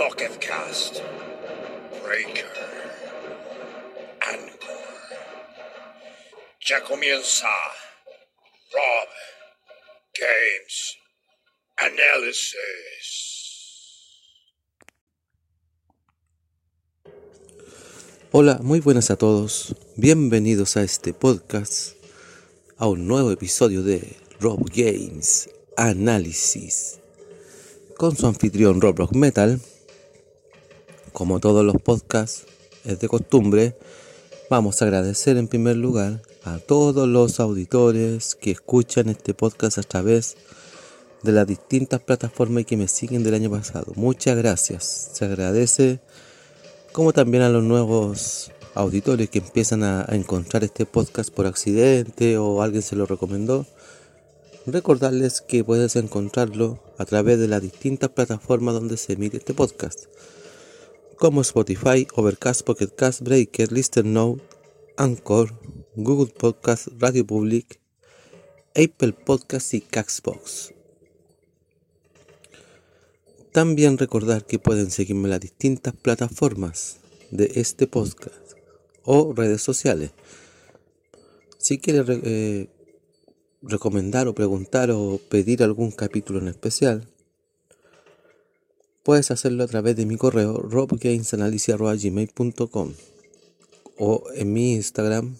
Pocket Cast, Breaker, Anchor. Ya comienza Rob Games Analysis. Hola, muy buenas a todos. Bienvenidos a este podcast, a un nuevo episodio de Rob Games Análisis, con su anfitrión Roblox Metal. Como todos los podcasts, es de costumbre, vamos a agradecer en primer lugar a todos los auditores que escuchan este podcast a través de las distintas plataformas y que me siguen del año pasado. Muchas gracias. Se agradece como también a los nuevos auditores que empiezan a, a, encontrar este podcast por accidente o alguien se lo recomendó. Recordarles que puedes encontrarlo a través de las distintas plataformas donde se emite este podcast, como Spotify, Overcast, Pocket Cast, Breaker, Listen Now, Anchor, Google Podcast, Radio Public, Apple Podcast y Caxbox. También recordar que pueden seguirme en las distintas plataformas de este podcast o redes sociales. Si quieres eh, recomendar o preguntar o pedir algún capítulo en especial, puedes hacerlo a través de mi correo robgamesanalysis.gmail.com o en mi Instagram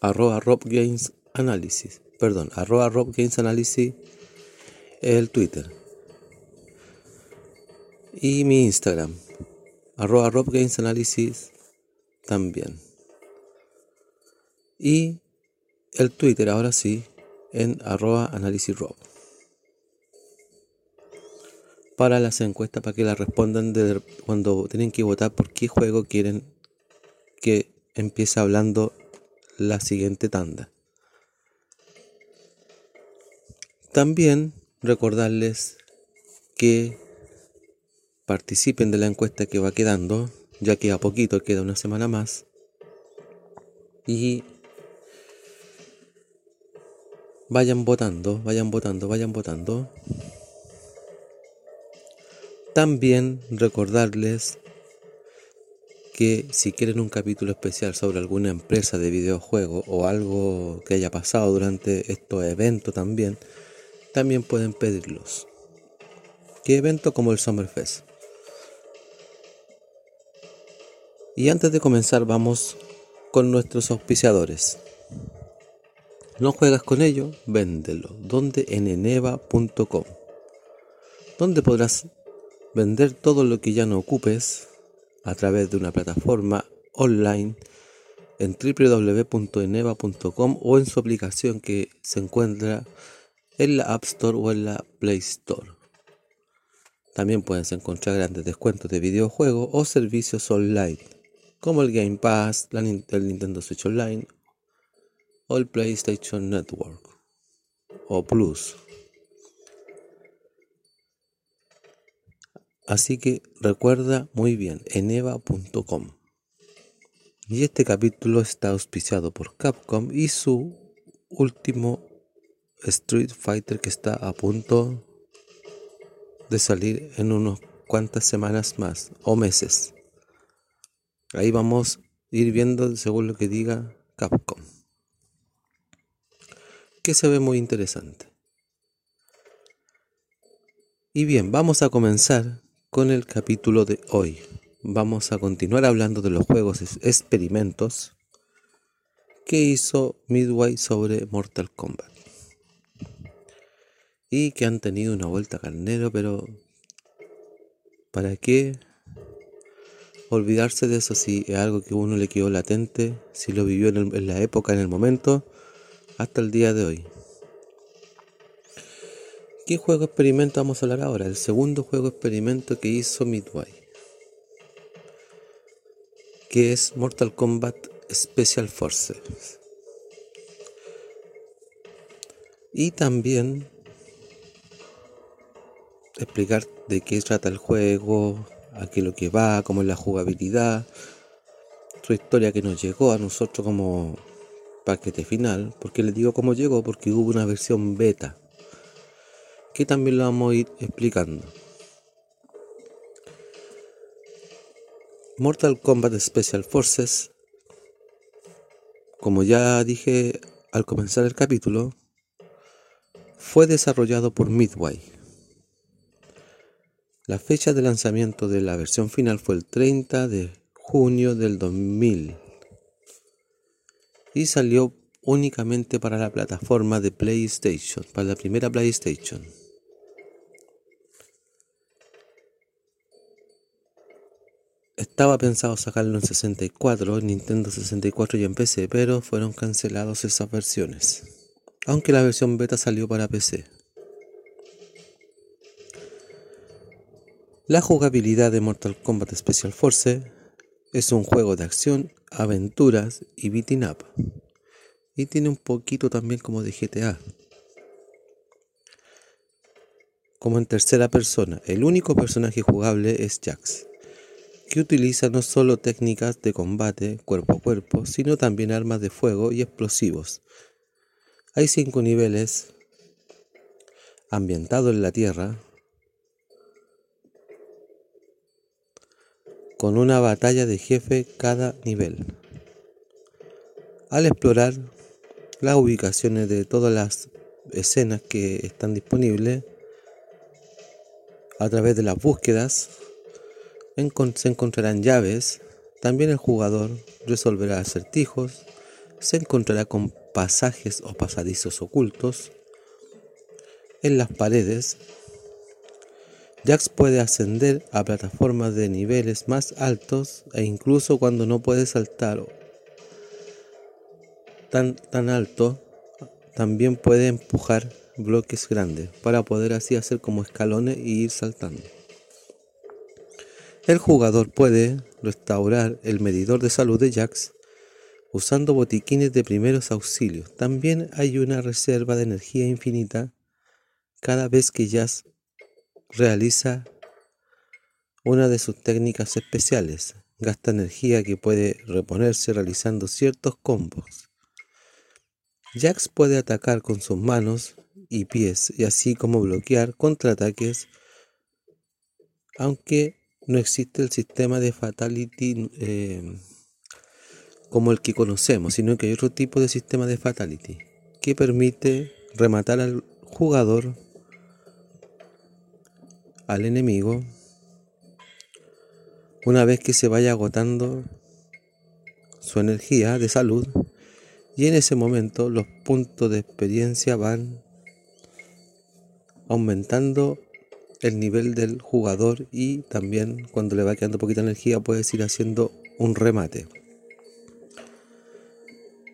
arroba robgamesanalysis perdón, arroba robgamesanalysis el Twitter y mi Instagram, arroba robgamesanalysis también. Y el Twitter ahora sí, en arroba analysisrob. Para las encuestas, para que las respondan cuando tienen que votar por qué juego quieren que empiece hablando la siguiente tanda. También recordarles que participen de la encuesta que va quedando, ya queda poquito, queda una semana más. Y vayan votando, vayan votando, vayan votando. También recordarles que si quieren un capítulo especial sobre alguna empresa de videojuegos o algo que haya pasado durante estos eventos también, también pueden pedirlos. ¿Qué evento como el Summerfest? Y antes de comenzar vamos con nuestros auspiciadores. No juegas con ellos, véndelo. Donde en eneva.com. Donde podrás vender todo lo que ya no ocupes a través de una plataforma online en www.eneva.com o en su aplicación que se encuentra en la App Store o en la Play Store. También puedes encontrar grandes descuentos de videojuegos o servicios online como el Game Pass, el Nintendo Switch Online o el PlayStation Network o Plus. Así que recuerda muy bien, eneva.com. Y este capítulo está auspiciado por Capcom y su último Street Fighter que está a punto de salir en unas cuantas semanas más o meses. Ahí vamos a ir viendo según lo que diga Capcom. Que se ve muy interesante. Y bien, vamos a comenzar con el capítulo de hoy. Vamos a continuar hablando de los juegos experimentos que hizo Midway sobre Mortal Kombat. Y que han tenido una vuelta carnero, pero ¿para qué olvidarse de eso si es algo que uno le quedó latente, si lo vivió en, la época, en el momento, hasta el día de hoy? ¿Qué juego experimento vamos a hablar ahora? El segundo juego experimento que hizo Midway. Que es Mortal Kombat Special Forces. Y también explicar de qué trata el juego, a qué lo que va, cómo es la jugabilidad, su historia que nos llegó a nosotros como paquete final. porque les digo cómo llegó? Porque hubo una versión beta, que también lo vamos a ir explicando. Mortal Kombat Special Forces como ya dije al comenzar el capítulo, fue desarrollado por Midway. La fecha de lanzamiento de la versión final fue el 30 de junio del 2000 y salió únicamente para la plataforma de PlayStation, para la primera PlayStation. Estaba pensado sacarlo en 64, en Nintendo 64 y en PC, pero fueron cancelados esas versiones. Aunque la versión beta salió para PC. La jugabilidad de Mortal Kombat Special Force es un juego de acción, aventuras y beating up. Y tiene un poquito también como de GTA. Como en tercera persona, el único personaje jugable es Jax que utiliza no solo técnicas de combate cuerpo a cuerpo, sino también armas de fuego y explosivos. Hay cinco niveles ambientados en la Tierra, con una batalla de jefe cada nivel. Al explorar las ubicaciones de todas las escenas que están disponibles, a través de las búsquedas, se encontrarán llaves, también el jugador resolverá acertijos, se encontrará con pasajes o pasadizos ocultos en las paredes. Jax puede ascender a plataformas de niveles más altos e incluso cuando no puede saltar tan, tan alto, también puede empujar bloques grandes para poder así hacer como escalones y ir saltando. El jugador puede restaurar el medidor de salud de Jax usando botiquines de primeros auxilios. También hay una reserva de energía infinita cada vez que Jax realiza una de sus técnicas especiales. Gasta energía que puede reponerse realizando ciertos combos. Jax puede atacar con sus manos y pies y así como bloquear contraataques aunque no existe el sistema de fatality eh, como el que conocemos, sino que hay otro tipo de sistema de fatality que permite rematar al jugador, al enemigo, una vez que se vaya agotando su energía de salud y en ese momento los puntos de experiencia van aumentando el nivel del jugador y también cuando le va quedando poquita energía puedes ir haciendo un remate.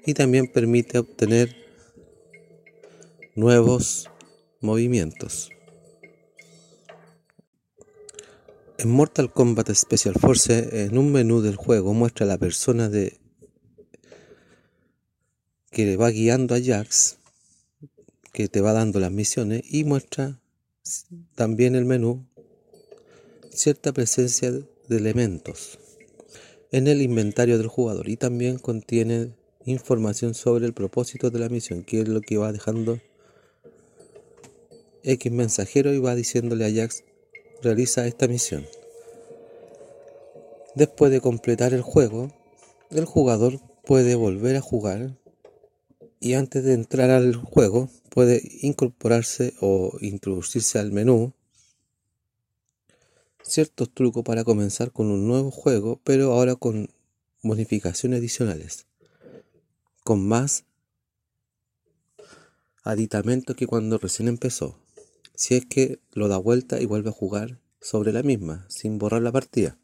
Y también permite obtener nuevos movimientos. En Mortal Kombat Special Force, en un menú del juego, muestra a la persona de que le va guiando a Jax, que te va dando las misiones, y muestra también el menú cierta presencia de elementos en el inventario del jugador y también contiene información sobre el propósito de la misión, que es lo que va dejando X mensajero y va diciéndole a Jax realiza esta misión. Después de completar el juego, el jugador puede volver a jugar y antes de entrar al juego puede incorporarse o introducirse al menú ciertos trucos para comenzar con un nuevo juego, pero ahora con bonificaciones adicionales, con más aditamento que cuando recién empezó. Si es que lo da vuelta y vuelve a jugar sobre la misma, sin borrar la partida.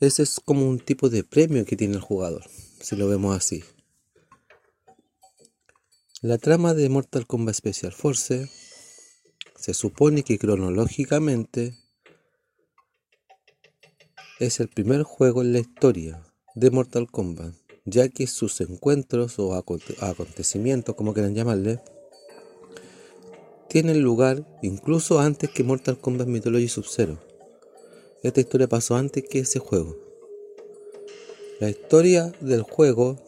Ese es como un tipo de premio que tiene el jugador, si lo vemos así. La trama de Mortal Kombat Special Force se supone que cronológicamente es el primer juego en la historia de Mortal Kombat ya que sus encuentros o acontecimientos, como quieran llamarle, tienen lugar incluso antes que Mortal Kombat Mythology Sub-Zero. Esta historia pasó antes que ese juego. La historia del juego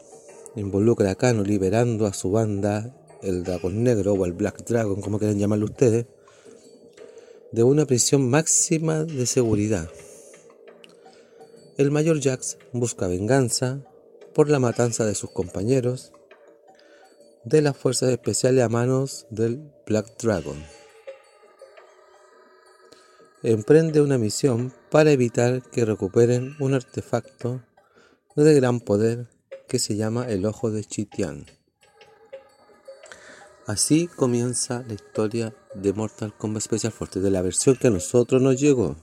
involucra a Kano liberando a su banda, el Dragón Negro o el Black Dragon, como quieran llamarlo ustedes, de una prisión máxima de seguridad. El mayor Jax busca venganza por la matanza de sus compañeros de las fuerzas especiales a manos del Black Dragon. Emprende una misión para evitar que recuperen un artefacto de gran poder que se llama el Ojo de Chitian. Así comienza la historia de Mortal Kombat Special Force, de la versión que a nosotros nos llegó.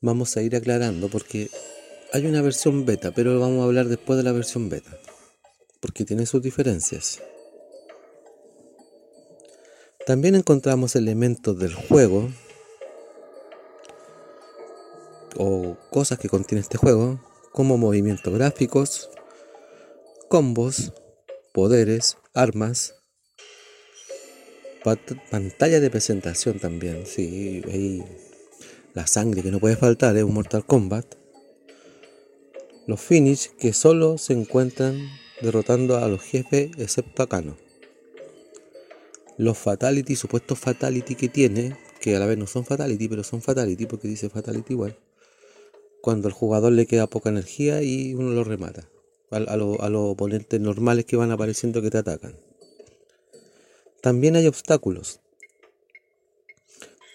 Vamos a ir aclarando porque hay una versión beta, pero vamos a hablar después de la versión beta, porque tiene sus diferencias. También encontramos elementos del juego o cosas que contiene este juego, como movimientos gráficos, combos, poderes, armas, pantalla de presentación también, sí, la sangre que no puede faltar es un Mortal Kombat los finish que solo se encuentran derrotando a los jefes excepto a Kano. Los fatality, supuestos fatality que tiene, que a la vez no son fatality, pero son fatality porque dice fatality igual. Cuando al jugador le queda poca energía y uno lo remata. A, a los oponentes normales que van apareciendo que te atacan. También hay obstáculos.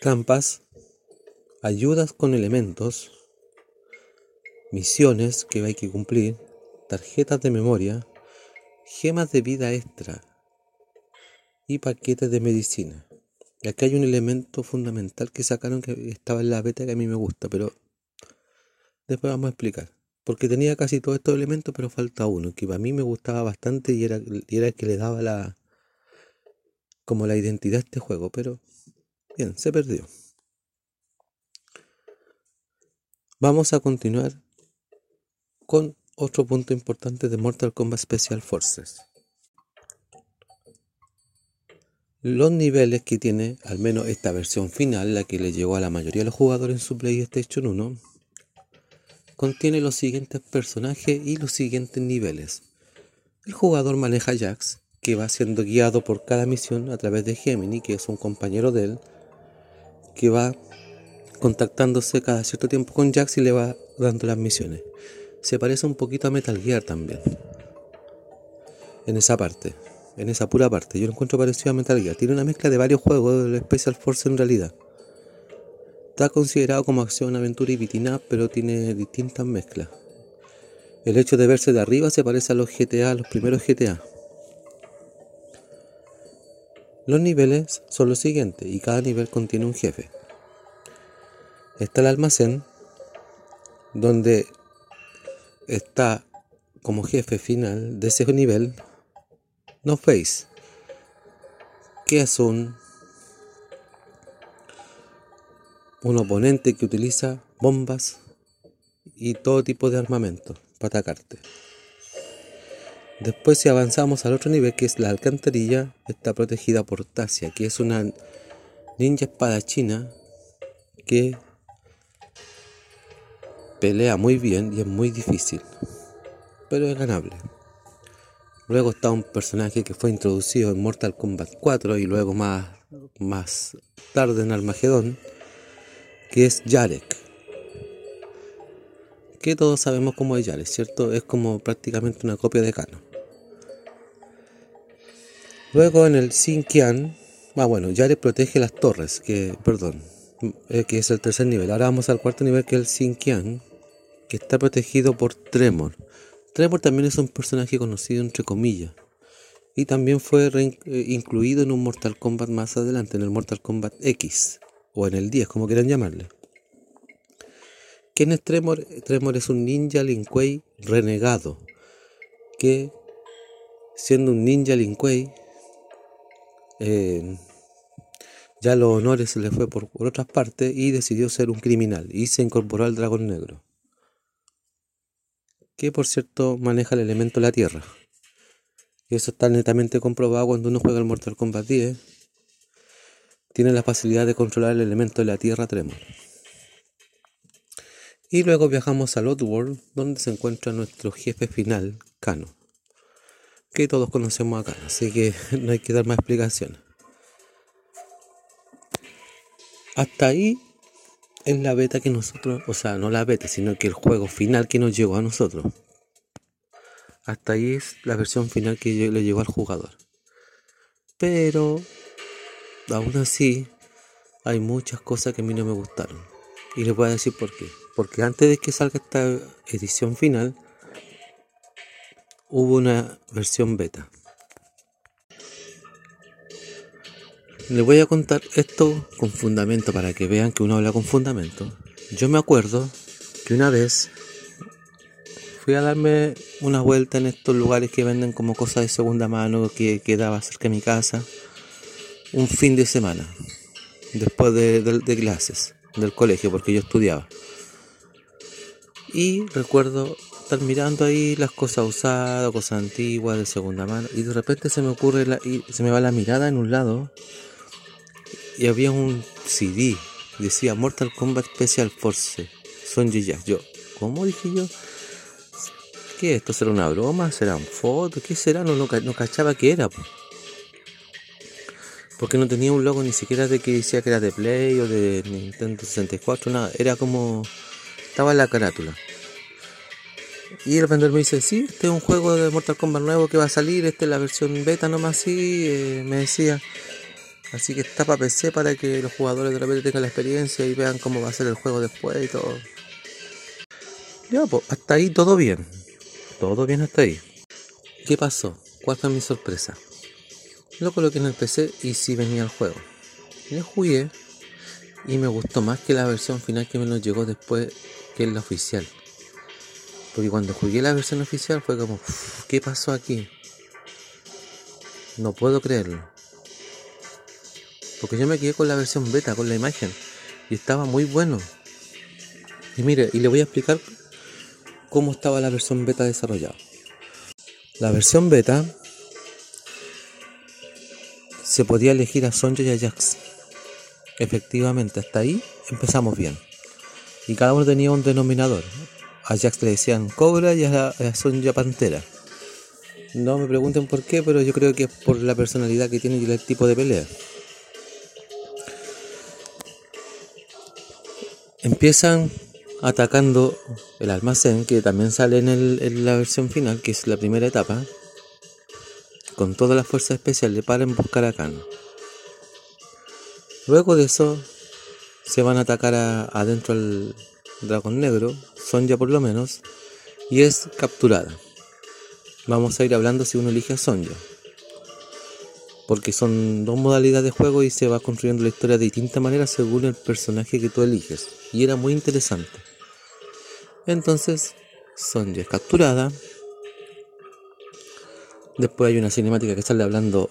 Trampas, ayudas con elementos, misiones que hay que cumplir, tarjetas de memoria, gemas de vida extra y paquetes de medicina. Y acá hay un elemento fundamental que sacaron que estaba en la beta que a mí me gusta, pero después vamos a explicar. Porque tenía casi todos estos elementos, pero falta uno, que a mí me gustaba bastante y era, y era el que le daba la como la identidad a este juego, pero bien, se perdió. Vamos a continuar con otro punto importante de Mortal Kombat Special Forces. Los niveles que tiene, al menos esta versión final, la que le llegó a la mayoría de los jugadores en su PlayStation 1, contiene los siguientes personajes y los siguientes niveles. El jugador maneja Jax, que va siendo guiado por cada misión a través de Gemini, que es un compañero de él, que va contactándose cada cierto tiempo con Jax y le va dando las misiones se parece un poquito a Metal Gear también. En esa parte, en esa pura parte. Yo lo encuentro parecido a Metal Gear. Tiene una mezcla de varios juegos de Special Force en realidad. Está considerado como acción, aventura y beating pero tiene distintas mezclas. El hecho de verse de arriba se parece a los GTA, los primeros GTA. Los niveles son los siguientes y cada nivel contiene un jefe. Está el almacén, donde está como jefe final de ese nivel No Face, que es un, un oponente que utiliza bombas y todo tipo de armamento para atacarte. Después si avanzamos al otro nivel que es la alcantarilla, está protegida por Tasia, que es una ninja espadachina que pelea muy bien y es muy difícil, pero es ganable. Luego está un personaje que fue introducido en Mortal Kombat 4 y luego más, más tarde en Armagedón, que es Yarek. Que todos sabemos cómo es Yarek, ¿cierto? Es como prácticamente una copia de Kano. Luego en el Xinjiang Ah, bueno, Jared protege las torres, que, perdón, eh, que es el tercer nivel. Ahora vamos al cuarto nivel, que es el Xinjiang, que está protegido por Tremor. Tremor también es un personaje conocido entre comillas. Y también fue eh, incluido en un Mortal Kombat más adelante, en el Mortal Kombat X, o en el 10, como quieran llamarle. ¿Quién es Tremor? Tremor es un ninja Lin Kuei renegado, que siendo un ninja Lin Kuei, eh, ya los honores se le fue por, otras partes y decidió ser un criminal y se incorporó al dragón negro. Que por cierto maneja el elemento la tierra. Y eso está netamente comprobado cuando uno juega el Mortal Kombat 10. Tiene la facilidad de controlar el elemento de la tierra tremor. Y luego viajamos a World donde se encuentra nuestro jefe final, Kano que todos conocemos acá, así que no hay que dar más explicaciones. Hasta ahí es la beta que nosotros, o sea, no la beta, sino que el juego final que nos llegó a nosotros. Hasta ahí es la versión final que le llegó al jugador. Pero, aún así, hay muchas cosas que a mí no me gustaron. Y les voy a decir por qué. Porque antes de que salga esta edición final, hubo una versión beta. Les voy a contar esto con fundamento para que vean que uno habla con fundamento. Yo me acuerdo que una vez fui a darme una vuelta en estos lugares que venden como cosas de segunda mano que quedaba cerca de mi casa un fin de semana después de, de clases del colegio porque yo estudiaba. Y recuerdo estar mirando ahí las cosas usadas, cosas antiguas, de segunda mano, y de repente se me ocurre, la, y se me va la mirada en un lado, y había un CD, decía Mortal Kombat Special Force, Son Jazz. Yo, ¿cómo dije yo? ¿Qué? ¿Esto será una broma? ¿Serán fotos? ¿Qué será? No, no, cachaba qué era. Porque no tenía un logo ni siquiera de que decía que era de Play o de Nintendo 64, nada. Era como... Estaba en la carátula. Y el vendedor me dice, sí, este es un juego de Mortal Kombat nuevo que va a salir, esta es la versión beta nomás, sí, eh, me decía. Así que está para PC para que los jugadores de repente tengan la experiencia y vean cómo va a ser el juego después y todo. Ya, pues, hasta ahí todo bien. Todo bien hasta ahí. ¿Qué pasó? ¿Cuál fue mi sorpresa? Lo coloqué en el PC y sí venía el juego. Le jugué y me gustó más que la versión final que me lo llegó después, que la oficial. Porque cuando jugué la versión oficial fue como, ¿qué pasó aquí? No puedo creerlo. Porque yo me quedé con la versión beta, con la imagen. Y estaba muy bueno. Y mire, y le voy a explicar cómo estaba la versión beta desarrollada. La versión beta se podía elegir a Sonja y a Jax. Efectivamente, hasta ahí empezamos bien. Y cada uno tenía un denominador a Jax le decían Cobra y a, Sonja Pantera. No me pregunten por qué, pero yo creo que es por la personalidad que tiene y el tipo de pelea. Empiezan atacando el almacén, que también sale en, en la versión final, que es la primera etapa, con todas las fuerzas especiales para buscar a Khan. Luego de eso, se van a atacar adentro al dragón negro, Sonja por lo menos, y es capturada. Vamos a ir hablando si uno elige a Sonja. Porque son dos modalidades de juego y se va construyendo la historia de distinta manera según el personaje que tú eliges. Y era muy interesante. Entonces, Sonja es capturada. Después hay una cinemática que sale hablando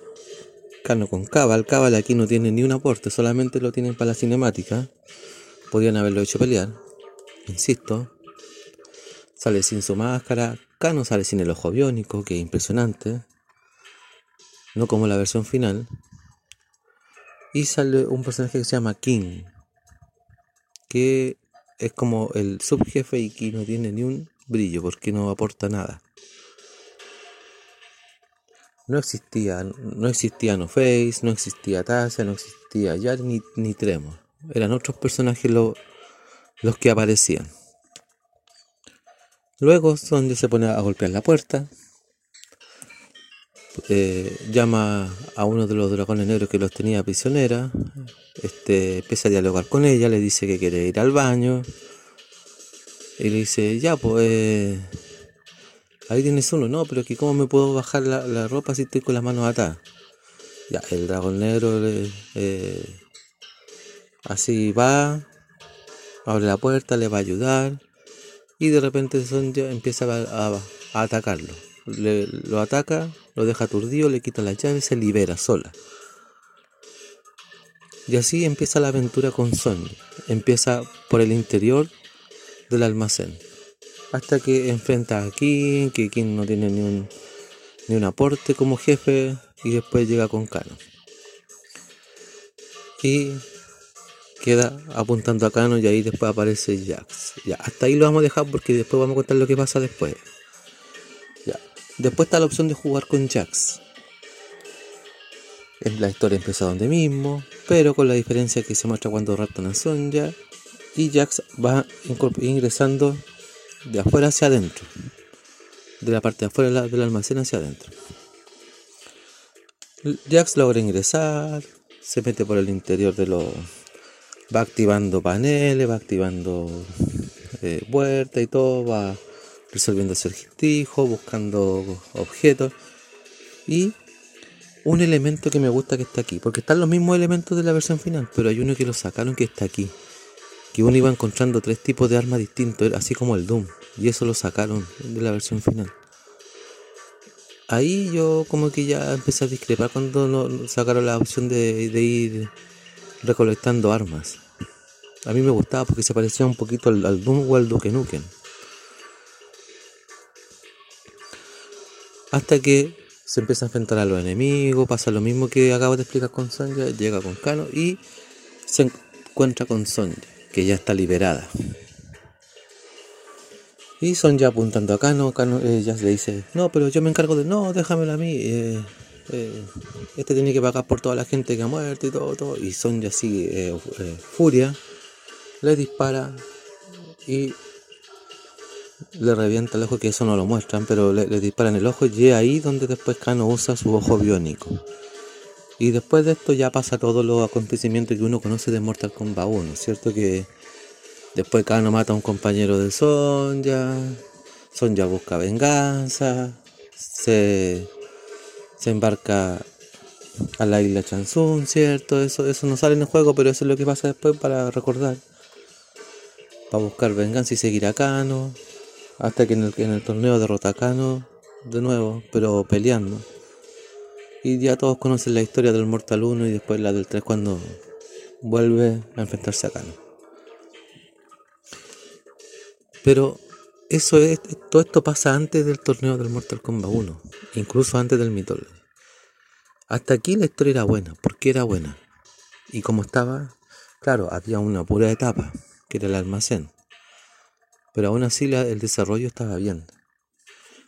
Cano con Cabal. Cabal aquí no tiene ni un aporte, solamente lo tienen para la cinemática. Podrían haberlo hecho pelear. Insisto, Sale sin su máscara. Kano sale sin el ojo biónico, que es impresionante. No como la versión final. Y sale un personaje que se llama King. Que es como el subjefe y que no tiene ni un brillo porque no aporta nada. No existía, no existía No Face, no existía Tasha, no existía Yar ni, ni Tremor. Eran otros personajes los que aparecían. Luego donde se pone a golpear la puerta. eh, llama a uno de los dragones negros que los tenía prisionera, este, empieza a dialogar con ella, le dice que quiere ir al baño, y le dice, ya, pues, ahí tienes uno, no, pero que cómo me puedo bajar la, ropa si estoy con las manos atadas. Ya, el dragón negro eh, así va, abre la puerta, le va a ayudar, y de repente Sonja empieza a, atacarlo. lo ataca, lo deja aturdido, le quita la llave, se libera sola. Y así empieza la aventura con Sonja. Empieza por el interior del almacén. Hasta que enfrenta a King, que King no tiene ni un, ni un aporte como jefe, y después llega con Kano. Y queda apuntando a Kano y ahí después aparece Jax. Ya, hasta ahí lo vamos a dejar porque después vamos a contar lo que pasa después. Ya. Después está la opción de jugar con Jax. La historia empieza donde mismo, pero con la diferencia que se muestra cuando raptan a Sonja y Jax va ingresando de afuera hacia adentro, de la parte de afuera del almacén hacia adentro. Jax logra ingresar, se mete por el interior de los va activando paneles, va activando eh, y todo, va resolviendo acertijos, buscando objetos. Y un elemento que me gusta que está aquí, porque están los mismos elementos de la versión final, pero hay uno que lo sacaron que está aquí. Que uno iba encontrando tres tipos de armas distintos, así como el Doom, y eso lo sacaron de la versión final. Ahí yo como que ya empecé a discrepar cuando sacaron la opción de, de ir recolectando armas. A mí me gustaba porque se parecía un poquito al, Doom o al Duke Nukem. Hasta que se empieza a enfrentar a los enemigos, pasa lo mismo que acabo de explicar con Sonja, llega con Kano y se encuentra con Sonja, que ya está liberada. Y Sonja apuntando a Kano, Kano ella le dice, no, pero yo me encargo de, no, déjamelo a mí. Eh, eh, este tiene que pagar por toda la gente que ha muerto y todo, todo. Y Sonja sigue eh, furia le dispara y le revienta el ojo, que eso no lo muestran, pero le, dispara en el ojo y es ahí donde después Kano usa su ojo biónico. Y después de esto ya pasa todos los acontecimientos que uno conoce de Mortal Kombat 1, ¿cierto? Que después Kano mata a un compañero de Sonja, Sonja busca venganza, se, se embarca a la isla Chansun, ¿cierto? Eso, eso no sale en el juego, pero eso es lo que pasa después para recordar a buscar venganza y seguir a Kano, hasta que en el, en el torneo derrota a Kano de nuevo, pero peleando. Y ya todos conocen la historia del Mortal 1 y después la del 3 cuando vuelve a enfrentarse a Kano. Pero eso es, todo esto pasa antes del torneo del Mortal Kombat 1, incluso antes del Mythology. Hasta aquí la historia era buena, porque era buena. Y como estaba, claro, había una pura etapa, que era el almacén. Pero aún así el desarrollo estaba bien,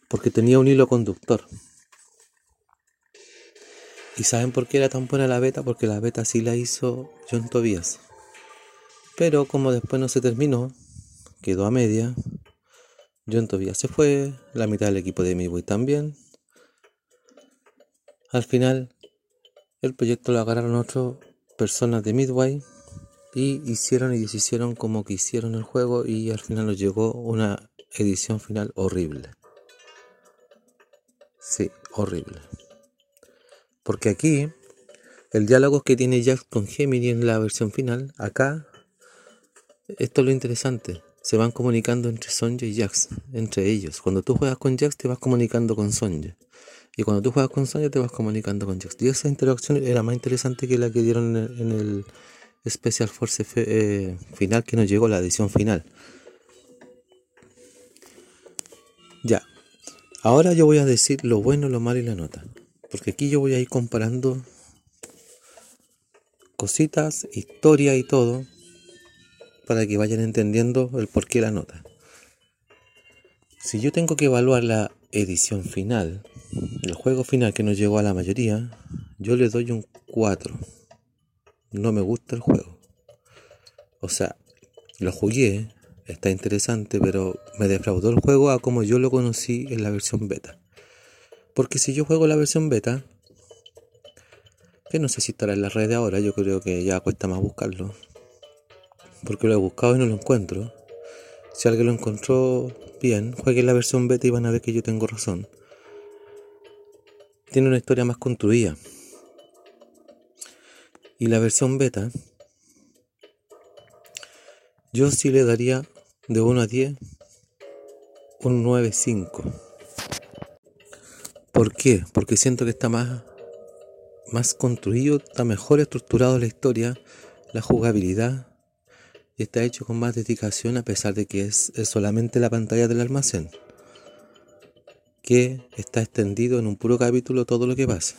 porque tenía un hilo conductor. ¿Y saben por qué era tan buena la beta? Porque la beta sí la hizo John Tobias. Pero como después no se terminó, quedó a media. John Tobias se fue, la mitad del equipo de Midway también. Al final, el proyecto lo agarraron otras personas de Midway y hicieron y deshicieron como que hicieron el juego y al final nos llegó una edición final horrible. Sí, horrible. Porque aquí el diálogo que tiene Jax con Gemini en la versión final, acá, esto es lo interesante. Se van comunicando entre Sonja y Jax, entre ellos. Cuando tú juegas con Jax te vas comunicando con Sonja. Y cuando tú juegas con Sonja te vas comunicando con Jax. Y esa interacción era más interesante que la que dieron en el Special Force eh, final que nos llegó, la edición final. Ya. Ahora yo voy a decir lo bueno, lo malo y la nota. Porque aquí yo voy a ir comparando cositas, historia y todo. Para que vayan entendiendo el por qué la nota. Si yo tengo que evaluar la edición final, el juego final que nos llegó a la mayoría, yo le doy un 4 no me gusta el juego. O sea, lo jugué, está interesante, pero me defraudó el juego a como yo lo conocí en la versión beta. Porque si yo juego la versión beta, que no sé si estará en la red ahora, yo creo que ya cuesta más buscarlo. Porque lo he buscado y no lo encuentro. Si alguien lo encontró bien, juegue la versión beta y van a ver que yo tengo razón. Tiene una historia más construida. Y la versión beta, yo sí le daría de 1 a 10 un 9.5. ¿Por qué? Porque siento que está más, más construido, está mejor estructurado la historia, la jugabilidad y está hecho con más dedicación a pesar de que es, es solamente la pantalla del almacén que está extendido en un puro capítulo todo lo que pasa.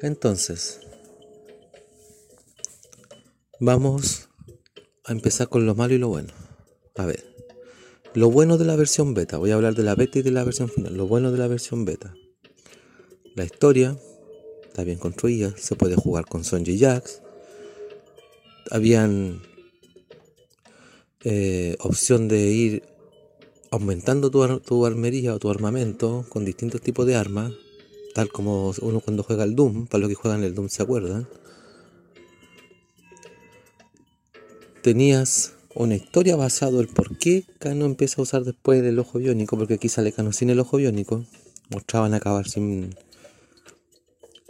Entonces, vamos a empezar con lo malo y lo bueno. A ver, lo bueno de la versión beta, voy a hablar de la beta y de la versión final. Lo bueno de la versión beta, la historia está bien construida, se puede jugar con Sonji Jax. Habían eh, opción de ir aumentando tu, tu armería o tu armamento con distintos tipos de armas tal como uno cuando juega el Doom, para los que juegan el Doom se acuerdan, tenías una historia basada en por qué Kano empieza a usar después el ojo biónico, porque aquí sale Kano sin el ojo biónico, mostraban acabar sin,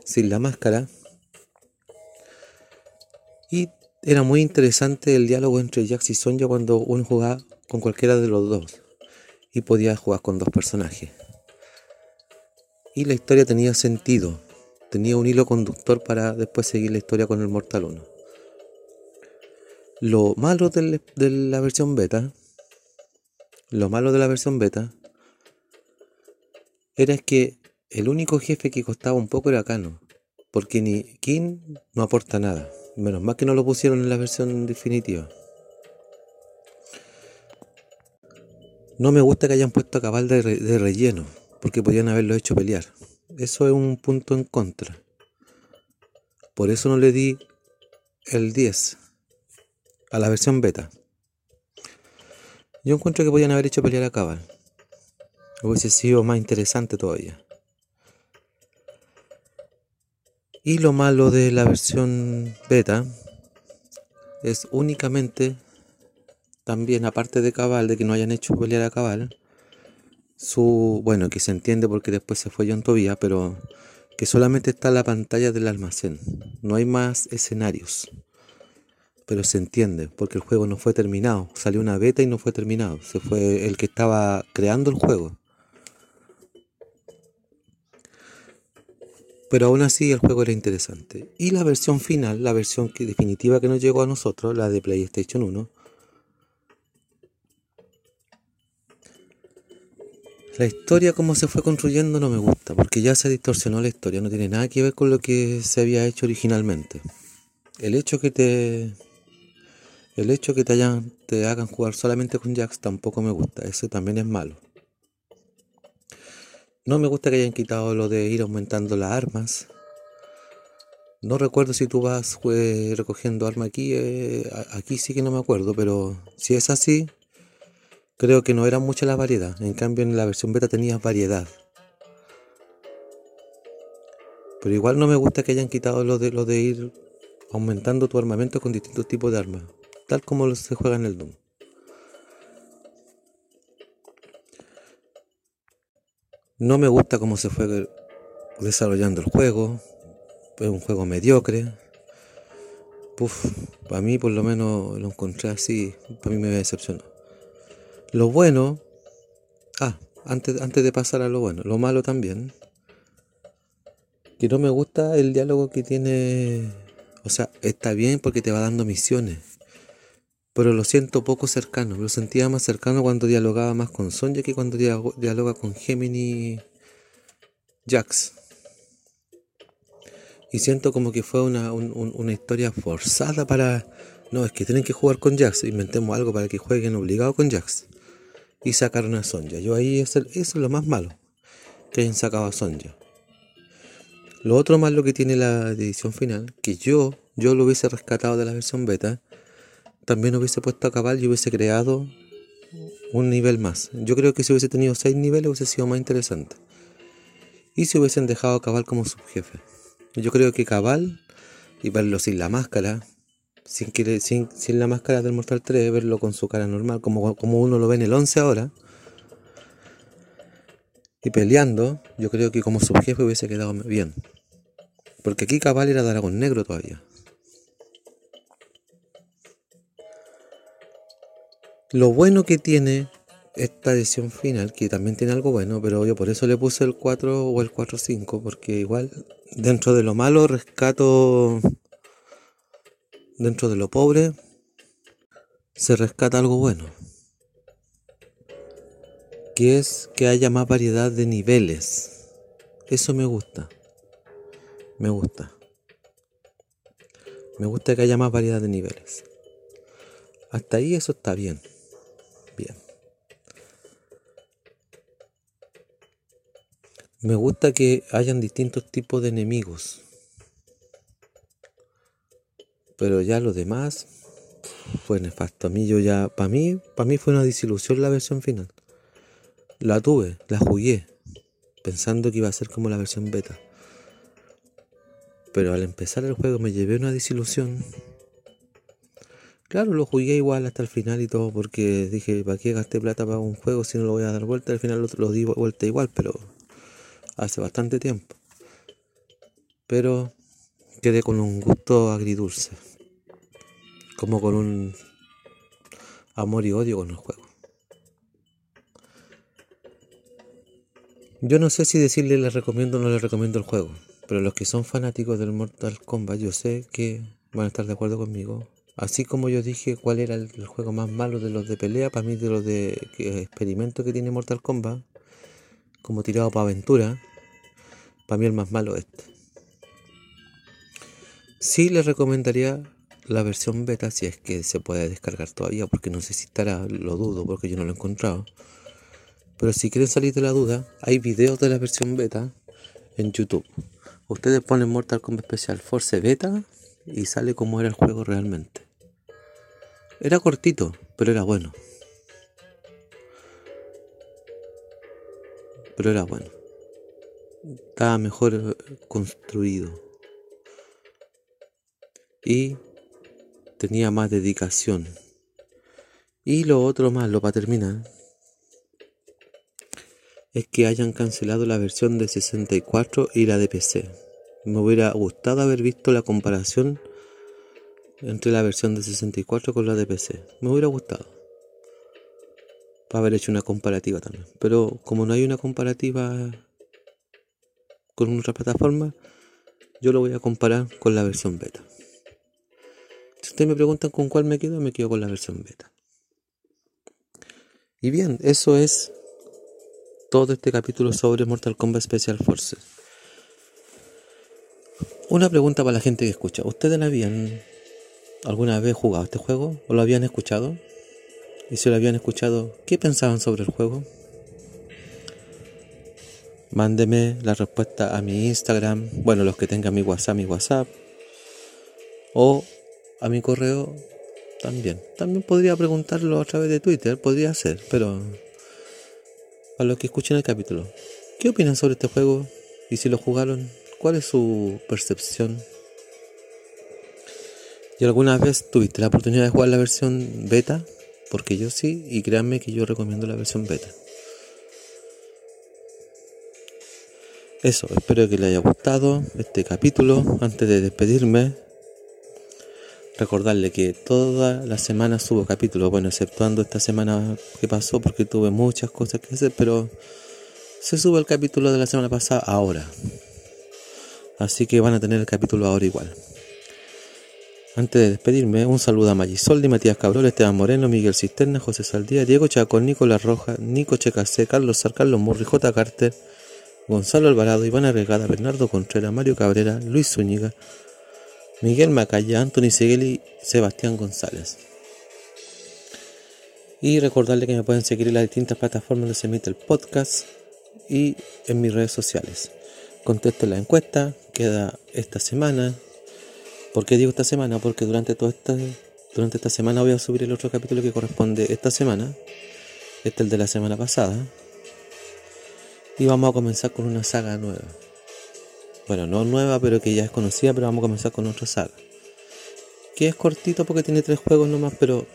sin la máscara. Y era muy interesante el diálogo entre Jax y Sonja cuando uno jugaba con cualquiera de los dos y podía jugar con dos personajes y la historia tenía sentido, tenía un hilo conductor para después seguir la historia con el Mortal 1. Lo malo de la versión beta, lo malo de la versión beta, era que el único jefe que costaba un poco era Kano, porque ni King no aporta nada, menos mal que no lo pusieron en la versión definitiva. No me gusta que hayan puesto a cabal de relleno porque podían haberlo hecho pelear. Eso es un punto en contra. Por eso no le di el 10 a la versión beta. Yo encuentro que podían haber hecho pelear a Cabal. Hubiese sido más interesante todavía. Y lo malo de la versión beta es únicamente, también aparte de Cabal, de que no hayan hecho pelear a Cabal, su, bueno, que se entiende porque después se fue John Tobía, pero que solamente está la pantalla del almacén, no hay más escenarios. Pero se entiende, porque el juego no fue terminado, salió una beta y no fue terminado, se fue el que estaba creando el juego. Pero aún así el juego era interesante. Y la versión final, la versión definitiva que nos llegó a nosotros, la de PlayStation 1, La historia como se fue construyendo no me gusta, porque ya se distorsionó la historia, no tiene nada que ver con lo que se había hecho originalmente. El hecho que te el hecho que te hagan jugar solamente con Jax tampoco me gusta, eso también es malo. No me gusta que hayan quitado lo de ir aumentando las armas. No recuerdo si tú vas recogiendo armas aquí, eh, aquí sí que no me acuerdo, pero si es así, Creo que no era mucha la variedad, en cambio en la versión beta tenía variedad. Pero igual no me gusta que hayan quitado lo de ir aumentando tu armamento con distintos tipos de armas, tal como se juega en el Doom. No me gusta cómo se fue desarrollando el juego, es un juego mediocre. Puf, para mí por lo menos lo encontré así, para mí me decepcionó. Lo bueno, ah, antes, antes de pasar a lo bueno, lo malo también, que no me gusta el diálogo que tiene, o sea, está bien porque te va dando misiones, pero lo siento poco cercano, lo sentía más cercano cuando dialogaba más con Sonja que cuando dialoga con Gemini Jax. Y siento como que fue una, una historia forzada para... No, es que tienen que jugar con Jax. Inventemos algo para que jueguen obligado con Jax y sacaron a Sonja. Yo ahí eso es lo más malo, que hayan sacado a Sonja. Lo otro malo que tiene la edición final, que yo, yo lo hubiese rescatado de la versión beta, también hubiese puesto a cabal y hubiese creado un nivel más. Yo creo que si hubiese tenido seis niveles hubiese sido más interesante. Y si hubiesen dejado a Cabal como subjefe. Yo creo que Cabal, y verlo sin la máscara, sin, que, sin, sin la máscara del Mortal 3, verlo con su cara normal, como, como uno lo ve en el 11 ahora, y peleando, yo creo que como subjefe hubiese quedado bien. Porque aquí Cabal era dragón negro todavía. Lo bueno que tiene esta edición final, que también tiene algo bueno, pero yo por eso le puse el 4 o el 4-5, porque igual dentro de lo malo rescato, dentro de lo pobre, se rescata algo bueno, que es que haya más variedad de niveles. Eso me gusta, me gusta. Me gusta que haya más variedad de niveles. Hasta ahí eso está bien. Me gusta que hayan distintos tipos de enemigos. Pero ya lo demás fue nefasto. A mí yo ya, para mí, para mí fue una disilusión la versión final. La tuve, la jugué, pensando que iba a ser como la versión beta. Pero al empezar el juego me llevé una disilusión Claro, lo jugué igual hasta el final y todo, porque dije, ¿para qué gasté plata para un juego si no lo voy a dar vuelta? Al final lo, di vuelta igual, pero hace bastante tiempo. Pero quedé con un gusto agridulce, como con un amor y odio con el juego. Yo no sé si decirle le recomiendo o no le recomiendo el juego, pero los que son fanáticos del Mortal Kombat yo sé que van a estar de acuerdo conmigo Así como yo dije cuál era el, juego más malo de los de pelea, para mí de los de experimento que tiene Mortal Kombat, como tirado para aventura, para mí el más malo es este. Sí les recomendaría la versión beta si es que se puede descargar todavía, porque no sé si estará, lo dudo, porque yo no lo he encontrado. Pero si quieren salir de la duda, hay videos de la versión beta en YouTube. Ustedes ponen Mortal Kombat Special Force Beta y sale como era el juego realmente. Era cortito, pero era bueno. Pero era bueno. Estaba mejor eh, construido. Y tenía más dedicación. Y lo otro malo para terminar es que hayan cancelado la versión de 64 y la de PC. Me hubiera gustado haber visto la comparación entre la versión de 64 con la de PC. Me hubiera gustado. Para haber hecho una comparativa también. Pero como no hay una comparativa con otra plataforma, yo lo voy a comparar con la versión beta. Si ustedes me preguntan con cuál me quedo, me quedo con la versión beta. Y bien, eso es todo este capítulo sobre Mortal Kombat Special Forces. Una pregunta para la gente que escucha. ¿Ustedes habían alguna vez jugado este juego o lo habían escuchado? Y si lo habían escuchado, ¿qué pensaban sobre el juego? Mándeme la respuesta a mi Instagram, bueno, los que tengan mi WhatsApp, mi WhatsApp, o a mi correo también. También podría preguntarlo a través de Twitter, podría ser, pero a los que escuchen el capítulo, ¿qué opinan sobre este juego? Y si lo jugaron, ¿cuál es su percepción? ¿Y alguna vez tuviste la oportunidad de jugar la versión beta? Porque yo sí, y créanme que yo recomiendo la versión beta. Eso, espero que les haya gustado este capítulo. Antes de despedirme, recordarle que toda la semana subo capítulos, bueno, exceptuando esta semana que pasó porque tuve muchas cosas que hacer, pero se sube el capítulo de la semana pasada ahora. Así que van a tener el capítulo ahora igual. Antes de despedirme, un saludo a Magisoldi, Matías Cabrol, Esteban Moreno, Miguel Cisterna, José Saldía, Diego Chacón, Nicolás Roja, Nico Checasé, Carlos Sar, Carlos Murri, J. Carter, Gonzalo Alvarado, Iván Arregada, Bernardo Contreras, Mario Cabrera, Luis Zúñiga, Miguel Macaya, Anthony Segueli, Sebastián González. Y recordarle que me pueden seguir en las distintas plataformas donde se emite el podcast y en mis redes sociales. Contesto la encuesta, queda esta semana, ¿Por qué digo esta semana? Porque durante toda esta, durante esta semana voy a subir el otro capítulo que corresponde esta semana. Este es el de la semana pasada. Y vamos a comenzar con una saga nueva. Bueno, no nueva, pero que ya es conocida, pero vamos a comenzar con otra saga. Que es cortito porque tiene tres juegos nomás, pero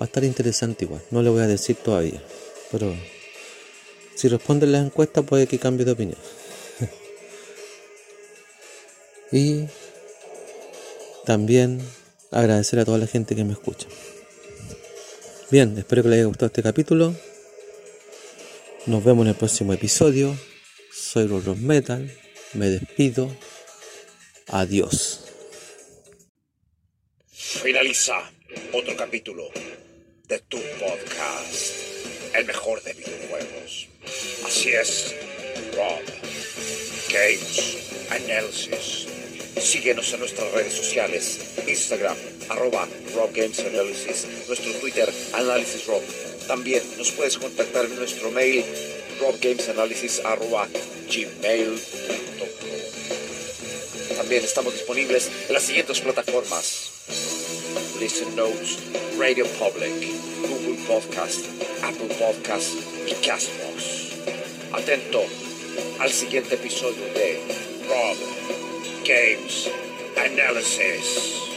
va a estar interesante igual. No le voy a decir todavía. Pero si responden las encuestas puede que cambie de opinión. y también agradecer a toda la gente que me escucha. Bien, espero que les haya gustado este capítulo. Nos vemos en el próximo episodio. Soy Rock Metal. Me despido. Adiós. Finaliza otro capítulo de tu podcast, el mejor de videojuegos. Así es, Rob Games Analysis. Síguenos en nuestras redes sociales, Instagram, arroba Rob Games Analysis, nuestro Twitter, Análisis Rob. También nos puedes contactar en nuestro mail, robgamesanalysis arroba gmail.com. También estamos disponibles en las siguientes plataformas. Listen Notes, Radio Public, Google Podcast, Apple Podcast y Castbox. Atento al siguiente episodio de Rob Games Analysis.